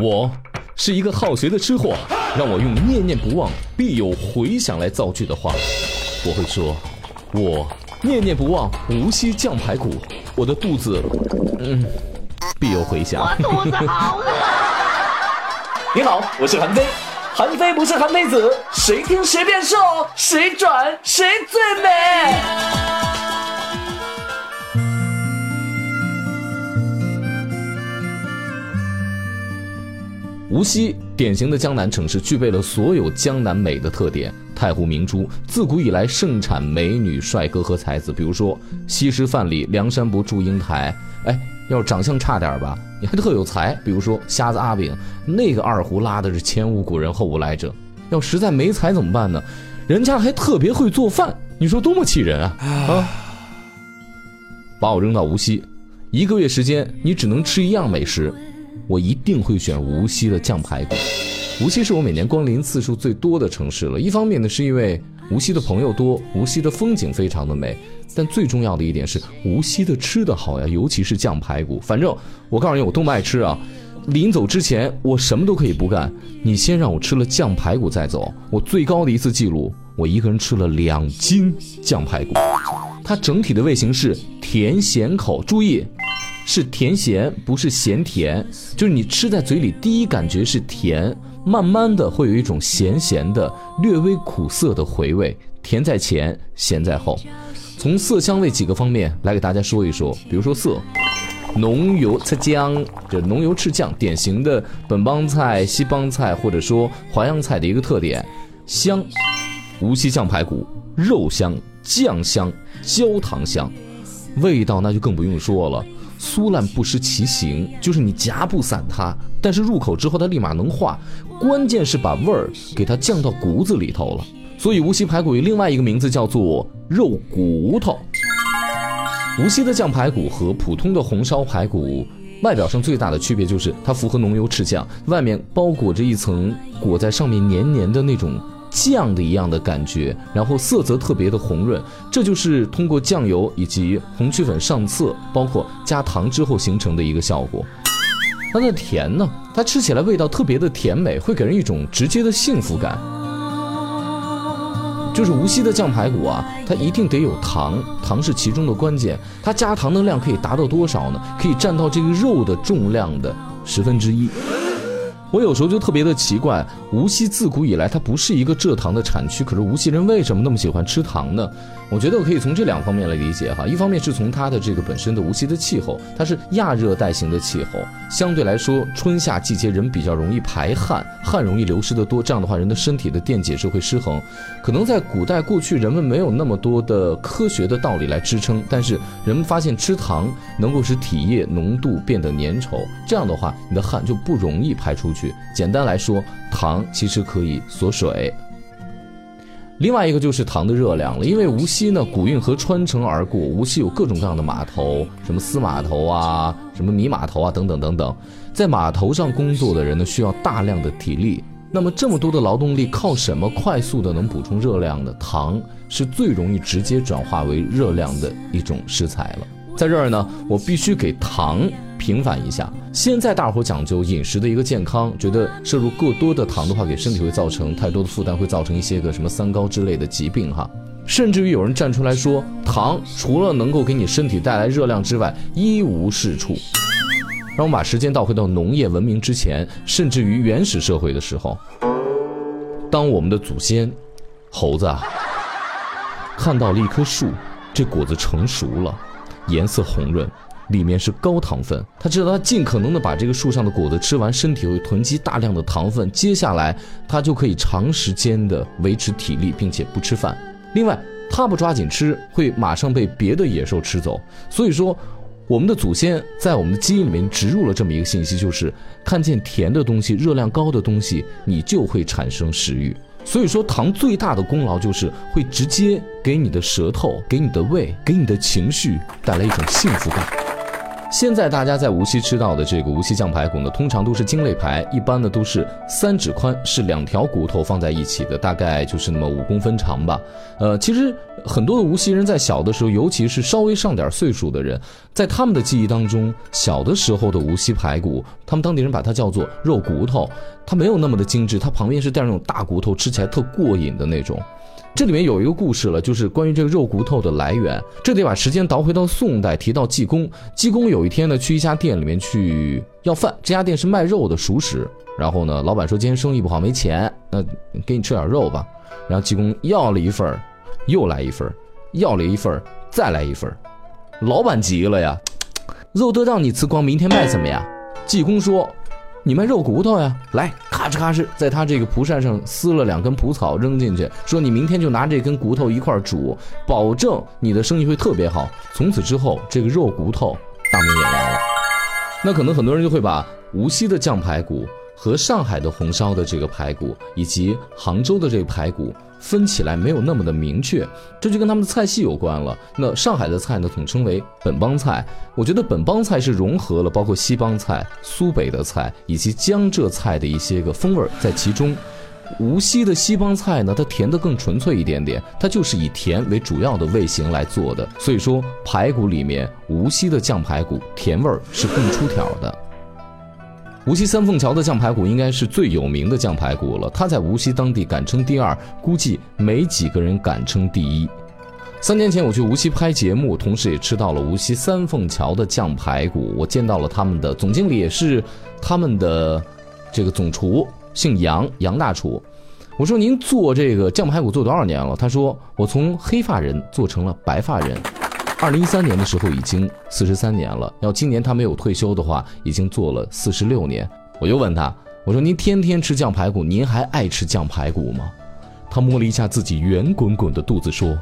我是一个好学的吃货，让我用念念不忘必有回响来造句的话，我会说：我念念不忘无锡酱排骨，我的肚子，嗯，必有回响。我肚子好饿。你好，我是韩非，韩非不是韩非子，谁听谁变瘦，谁转谁最美。无锡典型的江南城市，具备了所有江南美的特点。太湖明珠自古以来盛产美女、帅哥和才子，比如说西施范蠡、梁山伯祝英台。哎，要是长相差点吧，你还特有才，比如说瞎子阿炳，那个二胡拉的是前无古人后无来者。要实在没才怎么办呢？人家还特别会做饭，你说多么气人啊！啊，把我扔到无锡，一个月时间你只能吃一样美食。我一定会选无锡的酱排骨。无锡是我每年光临次数最多的城市了。一方面呢，是因为无锡的朋友多，无锡的风景非常的美。但最重要的一点是，无锡的吃的好呀，尤其是酱排骨。反正我告诉你，我多么爱吃啊！临走之前，我什么都可以不干，你先让我吃了酱排骨再走。我最高的一次记录，我一个人吃了两斤酱排骨。它整体的味型是甜咸口，注意。是甜咸，不是咸甜，就是你吃在嘴里，第一感觉是甜，慢慢的会有一种咸咸的、略微苦涩的回味，甜在前，咸在后。从色香味几个方面来给大家说一说，比如说色，浓油赤酱，这浓油赤酱，典型的本帮菜、西帮菜或者说淮扬菜的一个特点。香，无锡酱排骨，肉香、酱香、焦糖香，味道那就更不用说了。酥烂不失其形，就是你夹不散它，但是入口之后它立马能化。关键是把味儿给它降到骨子里头了。所以无锡排骨有另外一个名字叫做肉骨头。无锡的酱排骨和普通的红烧排骨外表上最大的区别就是它符合浓油赤酱，外面包裹着一层裹在上面黏黏的那种。酱的一样的感觉，然后色泽特别的红润，这就是通过酱油以及红曲粉上色，包括加糖之后形成的一个效果。它的甜呢，它吃起来味道特别的甜美，会给人一种直接的幸福感。就是无锡的酱排骨啊，它一定得有糖，糖是其中的关键。它加糖的量可以达到多少呢？可以占到这个肉的重量的十分之一。我有时候就特别的奇怪，无锡自古以来它不是一个蔗糖的产区，可是无锡人为什么那么喜欢吃糖呢？我觉得我可以从这两方面来理解哈，一方面是从它的这个本身的无锡的气候，它是亚热带型的气候，相对来说春夏季节人比较容易排汗，汗容易流失的多，这样的话人的身体的电解质会失衡。可能在古代过去人们没有那么多的科学的道理来支撑，但是人们发现吃糖能够使体液浓度变得粘稠，这样的话你的汗就不容易排出去。简单来说，糖其实可以锁水。另外一个就是糖的热量了，因为无锡呢，古运河穿城而过，无锡有各种各样的码头，什么司码头啊，什么米码头啊，等等等等，在码头上工作的人呢，需要大量的体力。那么这么多的劳动力，靠什么快速的能补充热量呢？糖是最容易直接转化为热量的一种食材了。在这儿呢，我必须给糖平反一下。现在大伙讲究饮食的一个健康，觉得摄入过多的糖的话，给身体会造成太多的负担，会造成一些个什么三高之类的疾病哈。甚至于有人站出来说，糖除了能够给你身体带来热量之外，一无是处。让我们把时间倒回到农业文明之前，甚至于原始社会的时候，当我们的祖先猴子啊看到了一棵树，这果子成熟了。颜色红润，里面是高糖分。他知道他尽可能的把这个树上的果子吃完，身体会囤积大量的糖分，接下来他就可以长时间的维持体力，并且不吃饭。另外，他不抓紧吃，会马上被别的野兽吃走。所以说，我们的祖先在我们的基因里面植入了这么一个信息，就是看见甜的东西、热量高的东西，你就会产生食欲。所以说，糖最大的功劳就是会直接给你的舌头、给你的胃、给你的情绪带来一种幸福感。现在大家在无锡吃到的这个无锡酱排骨呢，通常都是精肋排，一般呢都是三指宽，是两条骨头放在一起的，大概就是那么五公分长吧。呃，其实很多的无锡人在小的时候，尤其是稍微上点岁数的人，在他们的记忆当中，小的时候的无锡排骨，他们当地人把它叫做肉骨头，它没有那么的精致，它旁边是带那种大骨头，吃起来特过瘾的那种。这里面有一个故事了，就是关于这个肉骨头的来源。这得把时间倒回到宋代，提到济公。济公有一天呢，去一家店里面去要饭，这家店是卖肉的熟食。然后呢，老板说今天生意不好，没钱，那给你吃点肉吧。然后济公要了一份又来一份要了一份再来一份老板急了呀，肉都让你吃光，明天卖什么呀？济公说。你卖肉骨头呀？来，咔哧咔哧，在他这个蒲扇上撕了两根蒲草扔进去，说你明天就拿这根骨头一块煮，保证你的生意会特别好。从此之后，这个肉骨头大名远扬了。那可能很多人就会把无锡的酱排骨和上海的红烧的这个排骨，以及杭州的这个排骨。分起来没有那么的明确，这就跟他们的菜系有关了。那上海的菜呢，统称为本帮菜。我觉得本帮菜是融合了包括西帮菜、苏北的菜以及江浙菜的一些个风味在其中。无锡的西帮菜呢，它甜的更纯粹一点点，它就是以甜为主要的味型来做的。所以说，排骨里面无锡的酱排骨甜味儿是更出挑的。无锡三凤桥的酱排骨应该是最有名的酱排骨了，它在无锡当地敢称第二，估计没几个人敢称第一。三年前我去无锡拍节目，同时也吃到了无锡三凤桥的酱排骨，我见到了他们的总经理，也是他们的这个总厨，姓杨，杨大厨。我说您做这个酱排骨做多少年了？他说我从黑发人做成了白发人。二零一三年的时候已经四十三年了，要今年他没有退休的话，已经做了四十六年。我又问他，我说您天天吃酱排骨，您还爱吃酱排骨吗？他摸了一下自己圆滚滚的肚子，说：“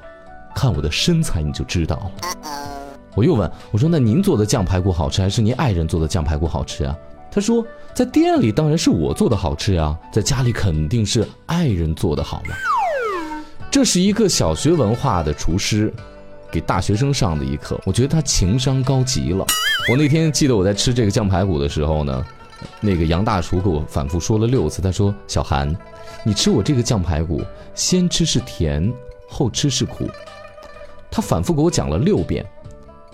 看我的身材你就知道了。”我又问，我说那您做的酱排骨好吃，还是您爱人做的酱排骨好吃啊？他说，在店里当然是我做的好吃呀，在家里肯定是爱人做的好嘛。这是一个小学文化的厨师。给大学生上的一课，我觉得他情商高极了。我那天记得我在吃这个酱排骨的时候呢，那个杨大厨给我反复说了六次，他说：“小韩，你吃我这个酱排骨，先吃是甜，后吃是苦。”他反复给我讲了六遍。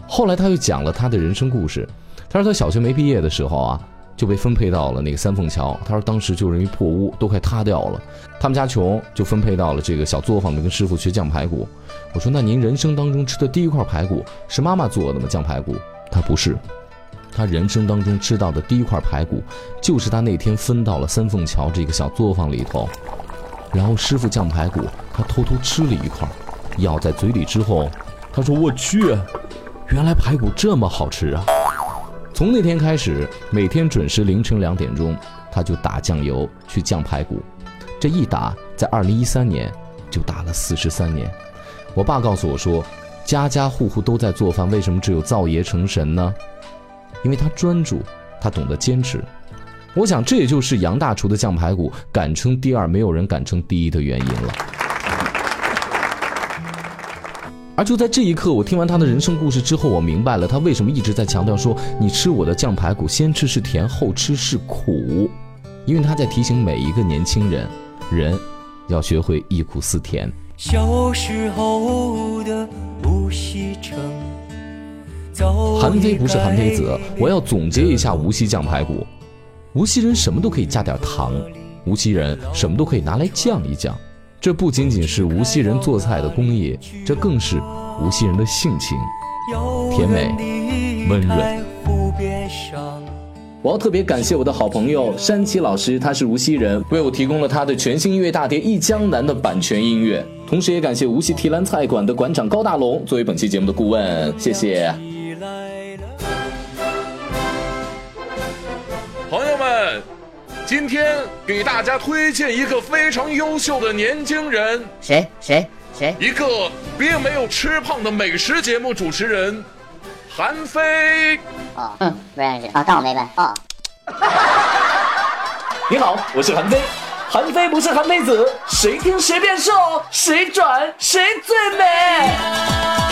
后来他又讲了他的人生故事。他说他小学没毕业的时候啊。就被分配到了那个三凤桥。他说当时就认为破屋都快塌掉了，他们家穷，就分配到了这个小作坊里跟师傅学酱排骨。我说那您人生当中吃的第一块排骨是妈妈做的吗？酱排骨？他不是，他人生当中吃到的第一块排骨就是他那天分到了三凤桥这个小作坊里头，然后师傅酱排骨，他偷偷吃了一块，咬在嘴里之后，他说我去，原来排骨这么好吃啊！从那天开始，每天准时凌晨两点钟，他就打酱油去酱排骨。这一打，在二零一三年就打了四十三年。我爸告诉我说，家家户户都在做饭，为什么只有灶爷成神呢？因为他专注，他懂得坚持。我想，这也就是杨大厨的酱排骨敢称第二，没有人敢称第一的原因了。而就在这一刻，我听完他的人生故事之后，我明白了他为什么一直在强调说：“你吃我的酱排骨，先吃是甜，后吃是苦。”因为他在提醒每一个年轻人，人要学会忆苦思甜。小时候的无锡城，韩非不是韩非子，我要总结一下无锡酱排骨：无锡人什么都可以加点糖，无锡人什么都可以拿来酱一酱。这不仅仅是无锡人做菜的工艺，这更是无锡人的性情，甜美温润。我要特别感谢我的好朋友山崎老师，他是无锡人，为我提供了他的全新音乐大碟《忆江南》的版权音乐。同时也感谢无锡提篮菜馆的馆长高大龙作为本期节目的顾问，谢谢。今天给大家推荐一个非常优秀的年轻人，谁谁谁？一个并没有吃胖的美食节目主持人，韩非。哦，嗯，不认识啊，当我没问。哦。你好，我是韩非。韩非不是韩非子，谁听谁变瘦，谁转谁最美。